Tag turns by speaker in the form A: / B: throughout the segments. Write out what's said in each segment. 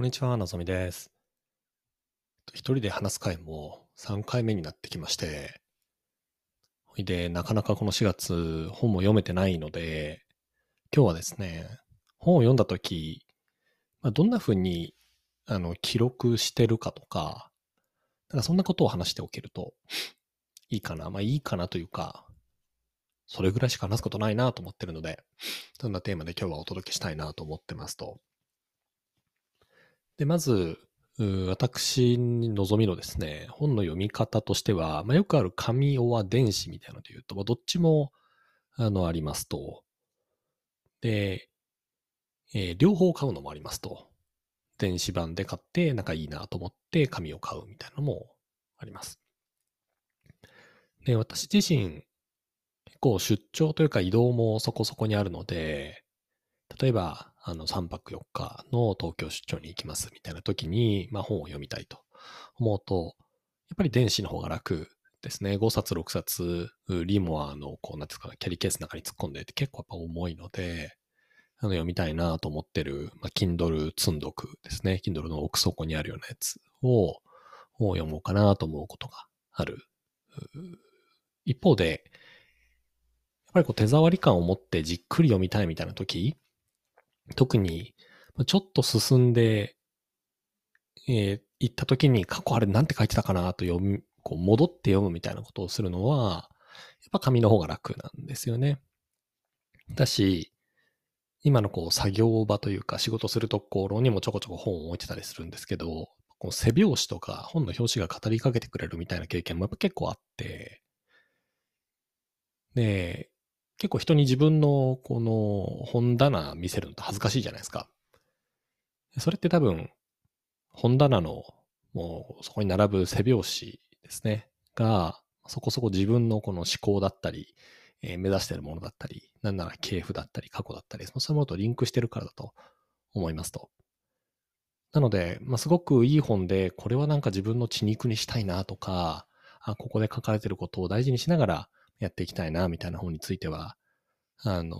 A: こんにちは、のぞみです。一人で話す回も3回目になってきまして、ほいで、なかなかこの4月本も読めてないので、今日はですね、本を読んだとき、まあ、どんな風にあの記録してるかとか、なんかそんなことを話しておけるといいかな。まあいいかなというか、それぐらいしか話すことないなと思ってるので、そんなテーマで今日はお届けしたいなと思ってますと。で、まず、私に望みのですね、本の読み方としては、まあ、よくある紙オア電子みたいなので言うと、まあ、どっちも、あの、ありますと。で、えー両方買うのもありますと。電子版で買って、なんかいいなと思って紙を買うみたいなのもあります。で、私自身、結構出張というか移動もそこそこにあるので、例えば、あの、3泊4日の東京出張に行きますみたいな時に、まあ本を読みたいと思うと、やっぱり電子の方が楽ですね。5冊6冊、リモアの、こう、なんていうんですか、キャリーケースの中に突っ込んでて結構やっぱ重いので、あの、読みたいなと思ってる、まあ、Kindle 積んどくですね。Kindle の奥底にあるようなやつを、を読もうかなと思うことがある。一方で、やっぱりこう手触り感を持ってじっくり読みたいみたいな時、特に、ちょっと進んで、えー行った時に過去あれなんて書いてたかなと読む、こう戻って読むみたいなことをするのは、やっぱ紙の方が楽なんですよね。だし、今のこう作業場というか仕事するところにもちょこちょこ本を置いてたりするんですけど、こう背表紙とか本の表紙が語りかけてくれるみたいな経験もやっぱ結構あって、で、結構人に自分のこの本棚見せるのって恥ずかしいじゃないですか。それって多分、本棚のもうそこに並ぶ背表紙ですね。が、そこそこ自分のこの思考だったり、えー目指してるものだったり、なんなら系譜だったり、過去だったり、そういうものとリンクしてるからだと思いますと。なので、まあ、すごくいい本で、これはなんか自分の血肉にしたいなとか、あ、ここで書かれてることを大事にしながらやっていきたいな、みたいな本については、あの、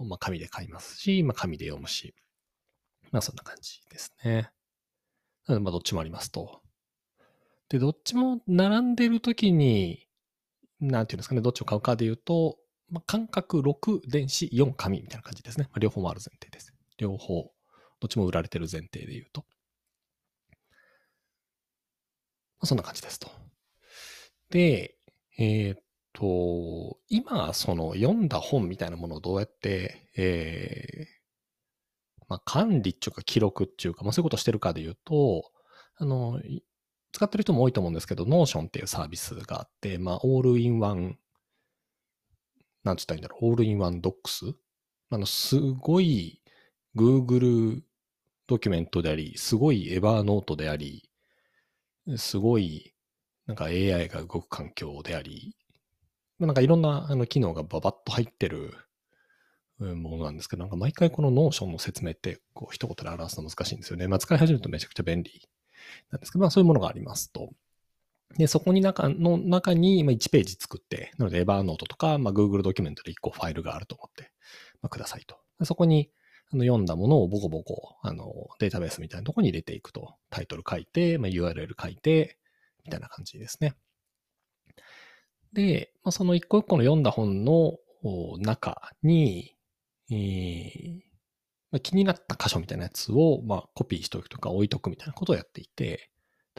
A: まあ、紙で買いますし、まあ、紙で読むし、まあ、そんな感じですね。なので、まあ、どっちもありますと。で、どっちも並んでるときに、なんていうんですかね、どっちを買うかで言うと、まあ、感覚6電子4紙みたいな感じですね。まあ、両方もある前提です。両方、どっちも売られてる前提で言うと。まあ、そんな感じですと。で、えーっと、今、その読んだ本みたいなものをどうやって、えーまあ、管理っていうか記録っていうか、まあ、そういうことをしてるかで言うと、あの、使ってる人も多いと思うんですけど、Notion っていうサービスがあって、まあ、オールインワン、なんつったらいいんだろう、オールインワンドックス？あの、すごい Google ドキュメントであり、すごい Evernote であり、すごいなんか AI が動く環境であり、なんかいろんなあの機能がババッと入ってるものなんですけど、なんか毎回この Notion の説明ってこう一言で表すの難しいんですよね。まあ使い始めるとめちゃくちゃ便利なんですけど、まあそういうものがありますと。で、そこに中の中に1ページ作って、なので Evernote とか、まあ、Google ドキュメントで1個ファイルがあると思って、まあ、くださいと。そこにあの読んだものをボコボコあのデータベースみたいなところに入れていくと。タイトル書いて、まあ、URL 書いて、みたいな感じですね。で、まあ、その一個一個の読んだ本の中に、えーまあ、気になった箇所みたいなやつを、まあ、コピーしておくとか置いとくみたいなことをやっていて、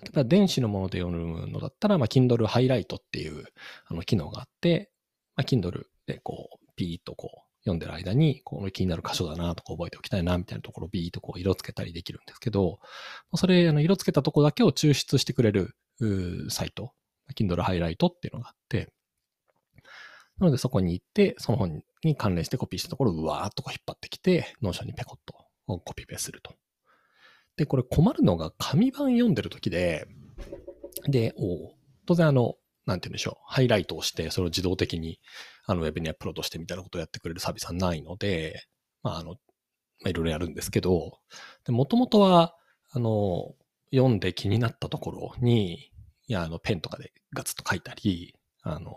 A: 例えば電子のもので読むのだったら、まあ、Kindle ハイライトっていうあの機能があって、まあ、Kindle でこう、ピーッとこう、読んでる間に、この気になる箇所だなとか覚えておきたいなみたいなところをビーとこう色つけたりできるんですけど、それ、あの色つけたところだけを抽出してくれるサイト、Kindle ハイライトっていうのがあって、なのでそこに行って、その本に関連してコピーしたところをうわーっとこう引っ張ってきて、 Notion にペコッとコピペすると。で、これ困るのが紙版読んでる時で、で、お当然あの、なんて言うんでしょう、ハイライトをして、それを自動的にあのウェブにアップロードしてみたいなことをやってくれるサービスはないので、まあ、あの、まあ、いろいろやるんですけど、もともとは、あの、読んで気になったところに、いや、あの、ペンとかでガツッと書いたり、あの、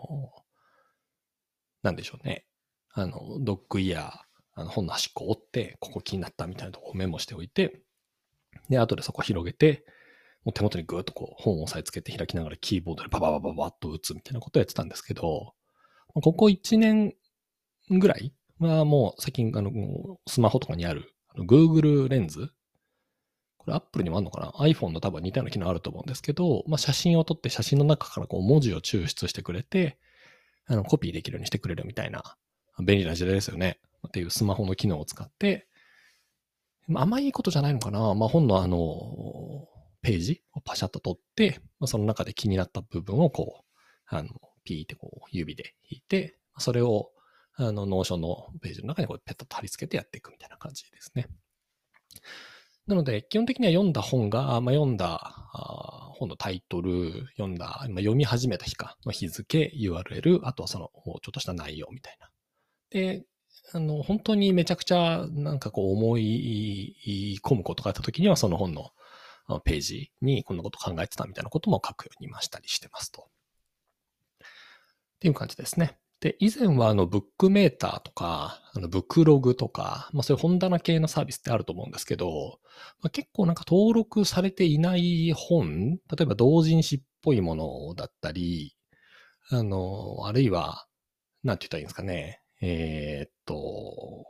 A: なんでしょうね。あの、ドッグイヤー、あの本の端っこを折って、ここ気になったみたいなとこをメモしておいて、で、後でそこ広げて、もう手元にぐーっとこう本を押さえつけて開きながらキーボードでバババババッと打つみたいなことをやってたんですけど、ここ1年ぐらいはもう最近あのスマホとかにある Google レンズこれ Apple にもあるのかな ?iPhone の多分似たような機能あると思うんですけど、まあ、写真を撮って写真の中からこう文字を抽出してくれて、あのコピーできるようにしてくれるみたいな便利な時代ですよね。っていうスマホの機能を使って、まあ、あんまいいことじゃないのかな？まあ、本のあの、ページをパシャッと撮って、まあ、その中で気になった部分をこう、あの、ピーってこう指で引いて、それをあの、 Notion のページの中にこうペッとと貼り付けてやっていくみたいな感じですね。なので、基本的には読んだ本が、まあ、読んだ本のタイトル、読んだ、まあ、読み始めた日かの日付、URL、あとはその、ちょっとした内容みたいな。で、あの、本当にめちゃくちゃなんかこう思い込むことがあった時には、その本のページにこんなこと考えてたみたいなことも書くようにましたりしてますと。っていう感じですね。で、以前はあのブックメーターとか、あのブックログとか、まあそういう本棚系のサービスってあると思うんですけど、まあ、結構なんか登録されていない本、例えば同人誌っぽいものだったり、あの、あるいは、なんて言ったらいいんですかね。えー、っと、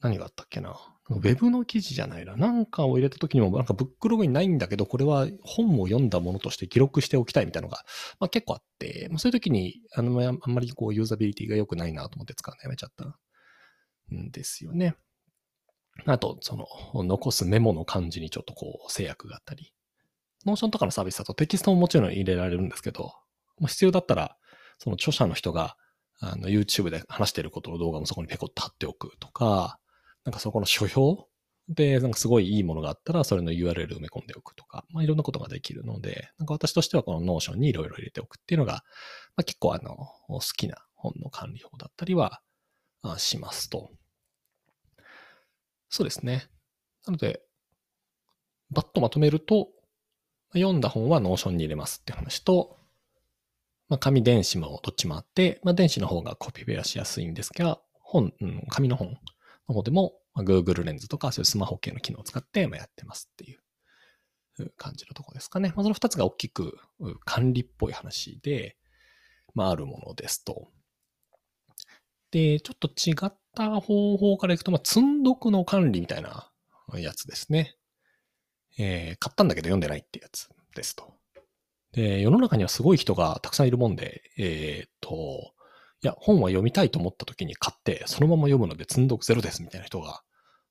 A: 何があったっけな。ウェブの記事じゃないな。なんかを入れた時にも、なんかブックログにないんだけど、これは本を読んだものとして記録しておきたいみたいなのが、まあ、結構あって、まあ、そういう時に、あの、あんまりこうユーザビリティが良くないなと思って使うのやめちゃったんですよね。あと、その、残すメモの感じにちょっとこう制約があったり。 Notion とかのサービスだとテキストももちろん入れられるんですけど、まあ、必要だったら、その著者の人があの YouTube で話してることの動画もそこにペコッと貼っておくとか、なんかそこの書評？で、なんかすごいいいものがあったら、それの URL 埋め込んでおくとか、まあいろんなことができるので、なんか私としてはこの Notion にいろいろ入れておくっていうのが、まあ、結構あの、好きな本の管理法だったりはしますと。そうですね。なので、バッとまとめると、読んだ本は Notion に入れますって話と、まあ、紙電子もどっちもあって、まあ、電子の方がコピペはしやすいんですが、本、うん、紙の本方でも、まあ、Google レンズとかそういうスマホ系の機能を使ってまやってますっていう感じのとこですかね。まあ、その二つが大きく管理っぽい話で、まあ、あるものですと。で、ちょっと違った方法からいくと、まあ、積んどくの管理みたいなやつですね。えー、買ったんだけど読んでないってやつですと。で、世の中にはすごい人がたくさんいるもんで、えっ、と、いや、本は読みたいと思った時に買って、そのまま読むので積んどくゼロですみたいな人が、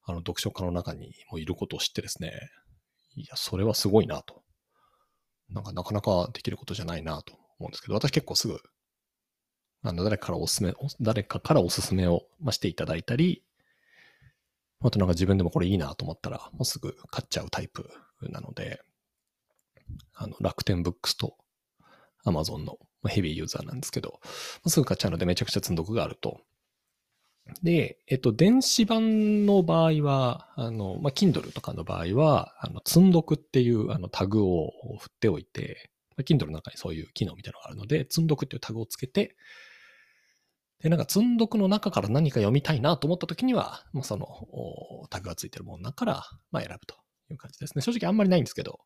A: あの、読書家の中にもいることを知ってですね、いや、それはすごいなと。なんかなかなかできることじゃないなと思うんですけど、私結構すぐ、あの、誰かからおすすめ、誰かからおすすめをしていただいたり、あとなんか自分でもこれいいなと思ったら、もうすぐ買っちゃうタイプなので、あの、楽天ブックスと Amazon のまヘビーユーザーなんですけど、ますぐ買っちゃうのでめちゃくちゃ積んどくがあると。で、えっと、電子版の場合は、あの、まあ、Kindle とかの場合は、あの、積んどくっていうあのタグを振っておいて、まあ、Kindle の中にそういう機能みたいなのがあるので、積んどくっていうタグをつけて、で、なんか積んどくの中から何か読みたいなと思った時には、まあ、そのタグがついてるものの中から、まあ、選ぶという感じですね。正直あんまりないんですけど、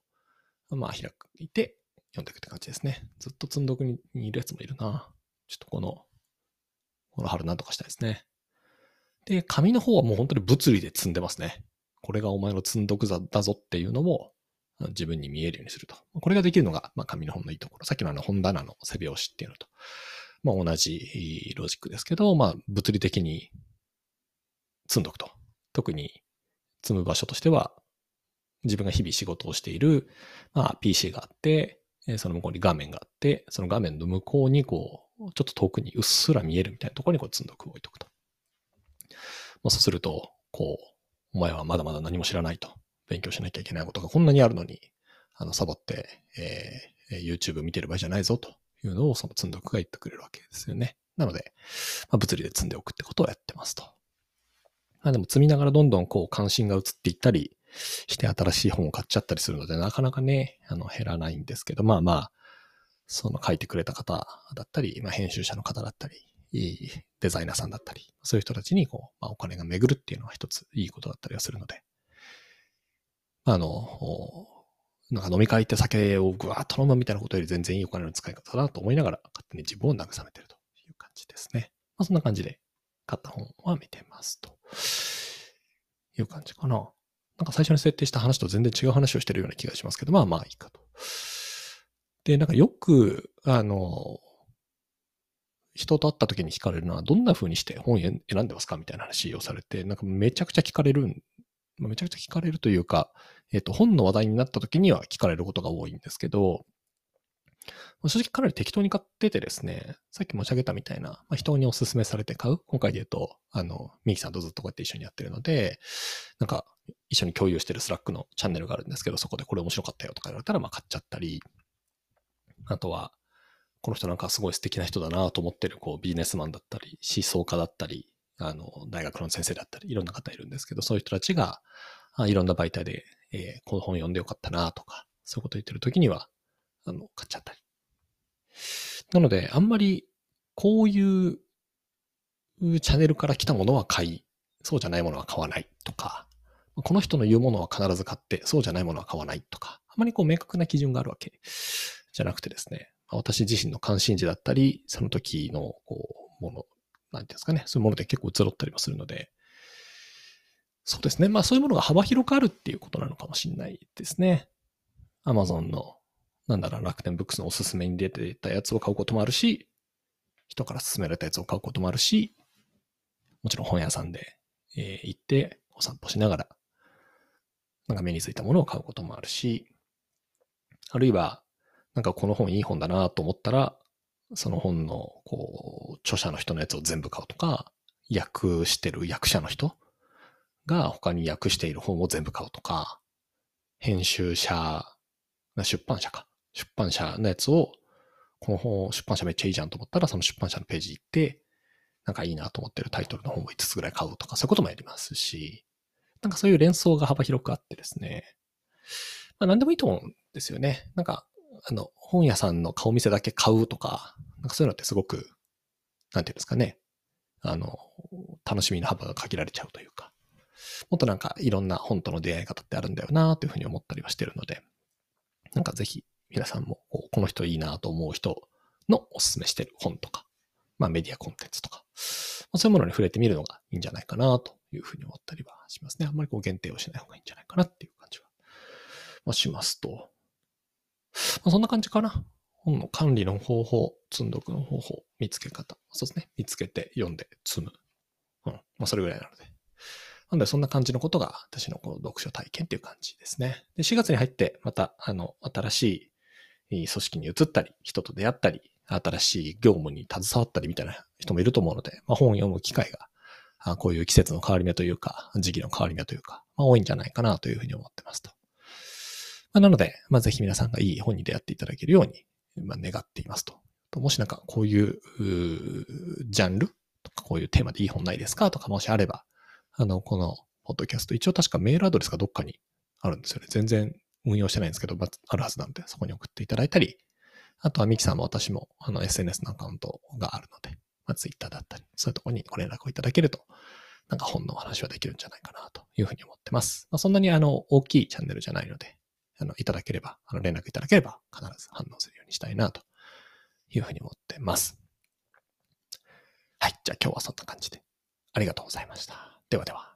A: まあ、開いて、読んでいくって感じですね。ずっと積んどくにいるやつもいるな。ちょっとこの、この春なんとかしたいですね。で、紙の方はもう本当に物理で積んでますね。これがお前の積んどくだぞっていうのも自分に見えるようにすると。これができるのが、まあ、紙の本のいいところ。さっきのあの本棚の背拍子っていうのと、まあ、同じロジックですけど、まあ、物理的に積んどくと。特に積む場所としては、自分が日々仕事をしている、まあ、PC があって、えその向こうに画面があって、その画面の向こうにこう、ちょっと遠くにうっすら見えるみたいなところにこう積んどくを置いとくと。まあ、そうすると、こう、お前はまだまだ何も知らないと。勉強しなきゃいけないことがこんなにあるのに、あの、サボって、えー、YouTube 見てる場合じゃないぞというのをその積んどくが言ってくれるわけですよね。なので、まあ、物理で積んでおくってことをやってますと。まあでも積みながらどんどんこう関心が移っていったり、して新しい本を買っちゃったりするので、なかなかね、あの、減らないんですけど、まあまあ、その書いてくれた方だったり、まあ、編集者の方だったり、いいデザイナーさんだったり、そういう人たちにこう、まあ、お金が巡るっていうのは一ついいことだったりはするので、あの、なんか飲み会って酒をぐわっと飲むみたいなことより全然いいお金の使い方だなと思いながら、勝手に自分を慰めてるという感じですね。まあそんな感じで買った本は見てますという感じかな。なんか最初に設定した話と全然違う話をしてるような気がしますけど、まあまあいいかと。で、なんかよく、あの、人と会った時に聞かれるのは、どんな風にして本選んでますかみたいな話をされて、なんかめちゃくちゃ聞かれるめちゃくちゃ聞かれるというか、えっ、ー、と、本の話題になった時には聞かれることが多いんですけど、正直かなり適当に買っててですね、さっき申し上げたみたいな、まあ、人にお勧めされて買う今回で言うと、あの、ミキさんとずっとこうやって一緒にやってるので、なんか、一緒に共有してる Slack のチャンネルがあるんですけど、そこでこれ面白かったよとか言われたら、まあ買っちゃったり、あとは、この人なんかすごい素敵な人だなと思ってる、こう、ビジネスマンだったり、思想家だったり、あの、大学の先生だったり、いろんな方いるんですけど、そういう人たちが、あいろんな媒体で、えー、この本読んでよかったなとか、そういうこと言ってる時には、あの、買っちゃったり。なので、あんまり、こういうチャンネルから来たものは買い、そうじゃないものは買わないとか、この人の言うものは必ず買って、そうじゃないものは買わないとか、あまりこう明確な基準があるわけじゃなくてですね、私自身の関心事だったり、その時のこうもの、なんていうんですかね、そういうもので結構移ろったりもするので、そうですね。まあそういうものが幅広くあるっていうことなのかもしれないですね。Amazon の、なんだろう、楽天ブックスのおすすめに出てたやつを買うこともあるし、人から勧められたやつを買うこともあるし、もちろん本屋さんで、えー、行ってお散歩しながら、なんか目についたものを買うこともあるし、あるいは、なんかこの本いい本だなと思ったら、その本の、こう、著者の人のやつを全部買うとか、訳してる役者の人が他に訳している本を全部買うとか、編集者、出版社か。出版社のやつを、この本、出版社めっちゃいいじゃんと思ったら、その出版社のページ行って、なんかいいなと思ってるタイトルの本を5つぐらい買うとか、そういうこともやりますし、なんかそういう連想が幅広くあってですね、まあ何でもいいと思うんですよね。なんか、あの、本屋さんの顔見せだけ買うとか、なんかそういうのってすごく、なんていうんですかね、あの、楽しみの幅が限られちゃうというか、もっとなんかいろんな本との出会い方ってあるんだよなというふうに思ったりはしてるので、なんかぜひ皆さんもこの人いいなと思う人のおすすめしてる本とか、まあメディアコンテンツとか、ま、そういうものに触れてみるのがいいんじゃないかなと。いうふうに思ったりはしますね。あんまりこう限定をしない方がいいんじゃないかなっていう感じは、まあ、しますと、まあ、そんな感じかな。本の管理の方法、積んどくの方法、見つけ方。そうですね。見つけて読んで積む。うん。まあそれぐらいなので。なんでそんな感じのことが私のこの読書体験っていう感じですね。で、4月に入ってまた、あの、新しい組織に移ったり、人と出会ったり、新しい業務に携わったりみたいな人もいると思うので、まあ、本を読む機会が、こういう季節の変わり目というか、時期の変わり目というか、まあ、多いんじゃないかなというふうに思ってますと。まあ、なので、まあ、ぜひ皆さんがいい本に出会っていただけるように、まあ、願っていますと。もしなんかこういうジャンルとかこういうテーマでいい本ないですかとかもしあれば、あの、このポッドキャスト、一応確かメールアドレスがどっかにあるんですよね。全然運用してないんですけど、まあるはずなんで、そこに送っていただいたり、あとはミキさんも私もあの SNS のアカウントがあるので、まあ、Twitter だったり、そういうところにご連絡をいただけると、なんか本のお話はできるんじゃないかなというふうに思ってます。まあ、そんなにあの大きいチャンネルじゃないので、あのいただければ、あの連絡いただければ必ず反応するようにしたいなというふうに思ってます。はい。じゃあ今日はそんな感じでありがとうございました。ではでは。